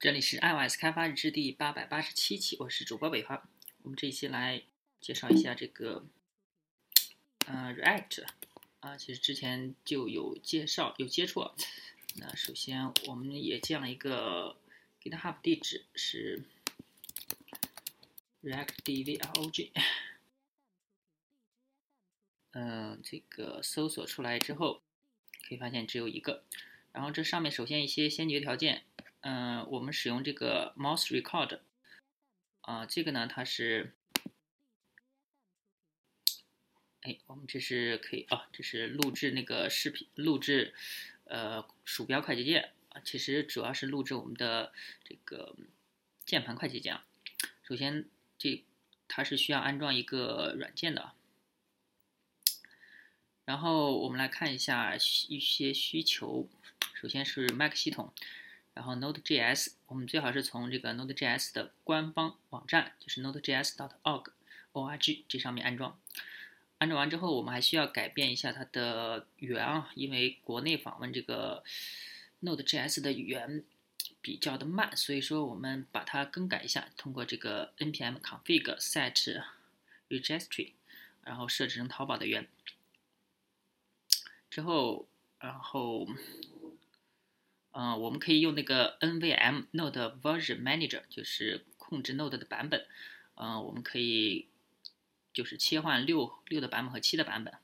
这里是 iOS 开发日志第八百八十七期，我是主播北方。我们这一期来介绍一下这个，呃，React 啊，其实之前就有介绍有接触。那首先我们也建了一个 GitHub 地址是 reactdvlog。嗯，这个搜索出来之后，可以发现只有一个。然后这上面首先一些先决条件。嗯，我们使用这个 mouse record，啊，这个呢，它是，哎，我们这是可以啊，这是录制那个视频，录制呃鼠标快捷键啊，其实主要是录制我们的这个键盘快捷键啊。首先，这它是需要安装一个软件的，然后我们来看一下一些需求，首先是 Mac 系统。然后 Node.js，我们最好是从这个 Node.js 的官方网站，就是 Nodejs.org，org 这上面安装。安装完之后，我们还需要改变一下它的源啊，因为国内访问这个 Node.js 的源比较的慢，所以说我们把它更改一下，通过这个 npm config set registry，然后设置成淘宝的源。之后，然后。嗯，我们可以用那个 NVM Node Version Manager，就是控制 Node 的版本。嗯，我们可以就是切换六六的版本和七的版本。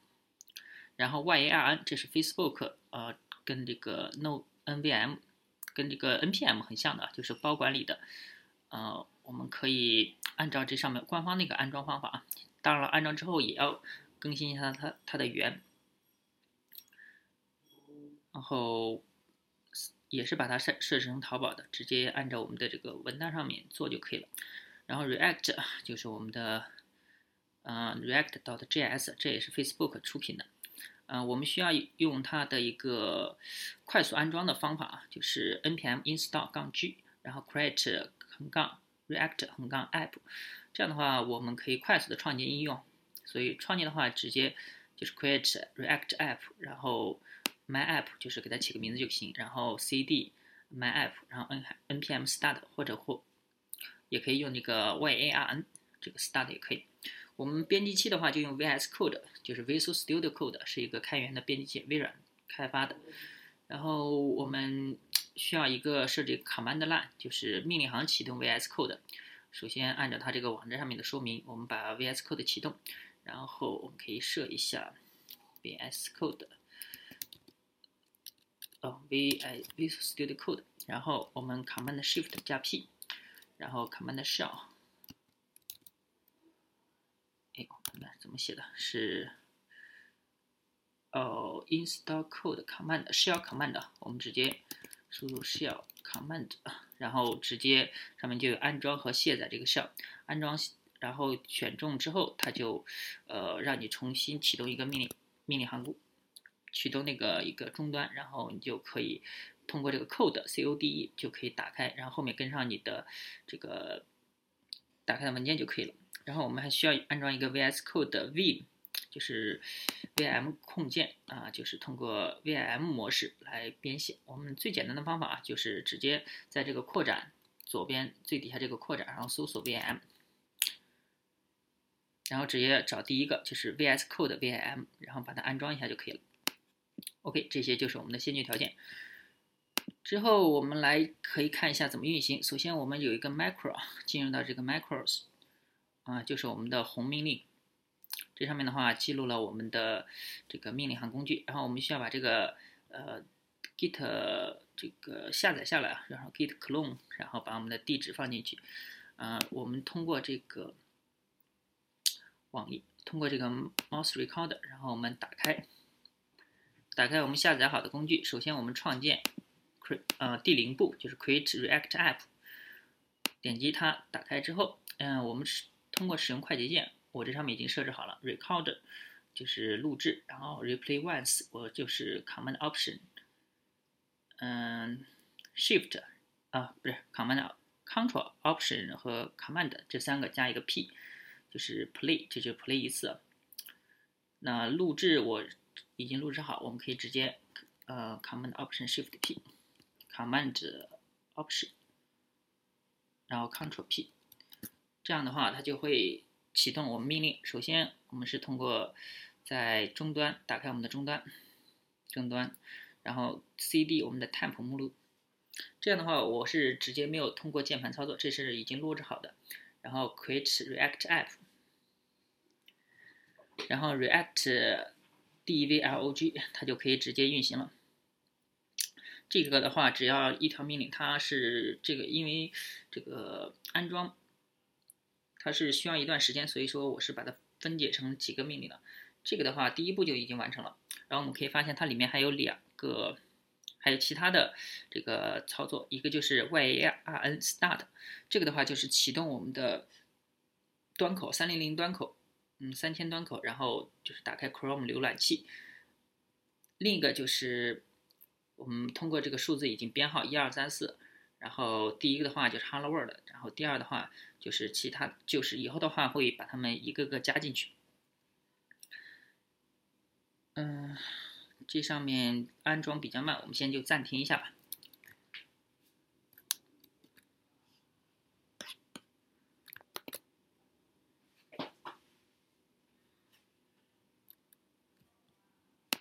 然后 YARN 这是 Facebook，呃，跟这个 Node NVM 跟这个 NPM 很像的，就是包管理的。呃，我们可以按照这上面官方那个安装方法啊。当然了，安装之后也要更新一下它它的源。然后。也是把它设设置成淘宝的，直接按照我们的这个文档上面做就可以了。然后 React 就是我们的，嗯，React dot JS，这也是 Facebook 出品的。嗯，我们需要用它的一个快速安装的方法啊，就是 npm install 杠 g，然后 create 横杠 React 横杠 app。这样的话，我们可以快速的创建应用。所以创建的话，直接就是 create React app，然后。My app 就是给它起个名字就行，然后 cd my app，然后 n npm start 或者或也可以用那个 yarn 这个 start 也可以。我们编辑器的话就用 VS Code，就是 Visual Studio Code 是一个开源的编辑器，微软开发的。然后我们需要一个设置 command line，就是命令行启动 VS Code。首先按照它这个网站上面的说明，我们把 VS Code 启动，然后我们可以设一下 VS Code。哦，v i Visual Studio Code，然后我们 Command Shift 加 P，然后 Command Shell，哎，那怎么写的？是哦，Install Code Command Shell Command，我们直接输入 Shell Command，然后直接上面就有安装和卸载这个 Shell，安装，然后选中之后，它就呃让你重新启动一个命令命令行启动那个一个终端，然后你就可以通过这个 code c o d e 就可以打开，然后后面跟上你的这个打开的文件就可以了。然后我们还需要安装一个 VS Code V，就是 VM 控件啊，就是通过 VM 模式来编写。我们最简单的方法啊，就是直接在这个扩展左边最底下这个扩展，然后搜索 VM，然后直接找第一个就是 VS Code VM，然后把它安装一下就可以了。OK，这些就是我们的先决条件。之后我们来可以看一下怎么运行。首先我们有一个 macro，进入到这个 macros，啊，就是我们的宏命令。这上面的话记录了我们的这个命令行工具。然后我们需要把这个呃 git 这个下载下来，然后 git clone，然后把我们的地址放进去。啊，我们通过这个网页，通过这个 mouse recorder，然后我们打开。打开我们下载好的工具，首先我们创建，create 呃第零步就是 create React app，点击它，打开之后，嗯，我们是通过使用快捷键，我这上面已经设置好了 record，就是录制，然后 replay once，我就是 command option，嗯，shift 啊不是 command control option 和 command 这三个加一个 p，就是 play，这就 play 一次，那录制我。已经录制好，我们可以直接呃 Command Option Shift P，Command Option 然后 Ctrl P，这样的话它就会启动我们命令。首先我们是通过在终端打开我们的终端，终端，然后 CD 我们的 temp 目录。这样的话我是直接没有通过键盘操作，这是已经录制好的。然后 Create React App，然后 React dvlog，它就可以直接运行了。这个的话，只要一条命令，它是这个，因为这个安装它是需要一段时间，所以说我是把它分解成几个命令的。这个的话，第一步就已经完成了。然后我们可以发现它里面还有两个，还有其他的这个操作，一个就是 yarn start，这个的话就是启动我们的端口三零零端口，嗯，三千端口，然后就是打开 Chrome 浏览器。另一个就是。我们通过这个数字已经编号一二三四，然后第一个的话就是 Hello World，然后第二的话就是其他，就是以后的话会把它们一个个加进去。嗯，这上面安装比较慢，我们先就暂停一下吧。